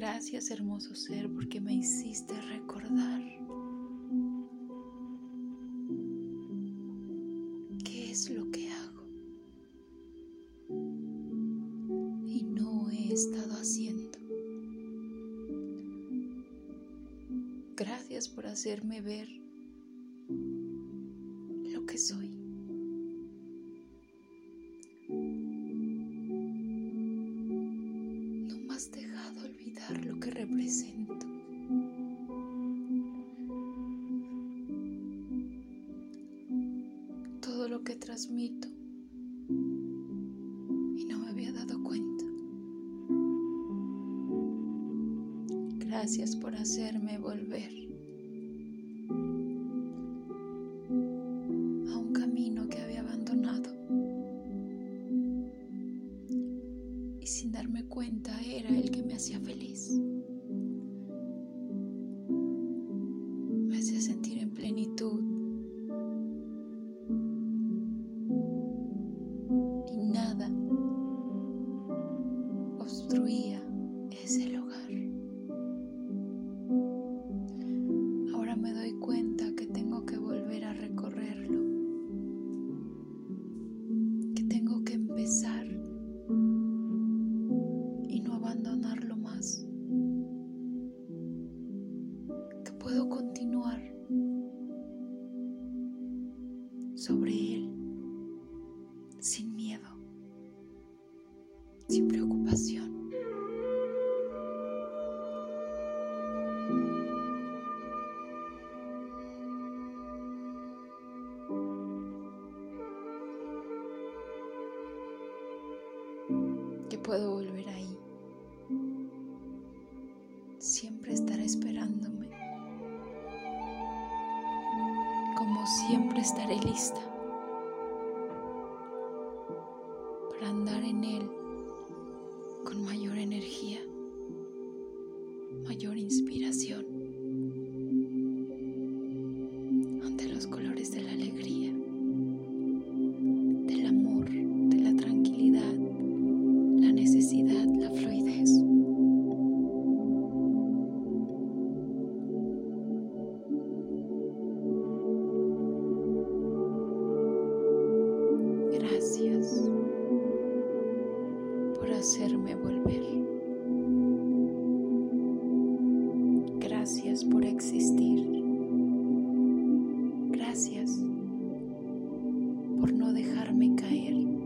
Gracias hermoso ser porque me hiciste recordar qué es lo que hago y no he estado haciendo. Gracias por hacerme ver lo que represento. Todo lo que transmito y no me había dado cuenta. Gracias por hacerme volver Y sin darme cuenta era el que me hacía feliz. ese lugar. Ahora me doy cuenta que tengo que volver a recorrerlo, que tengo que empezar puedo continuar sobre él sin miedo, sin preocupación. que puedo volver ahí. Siempre estará esperándome. Como siempre estaré lista para andar en él con mayor energía, mayor inspiración. Hacerme volver. Gracias por existir. Gracias por no dejarme caer.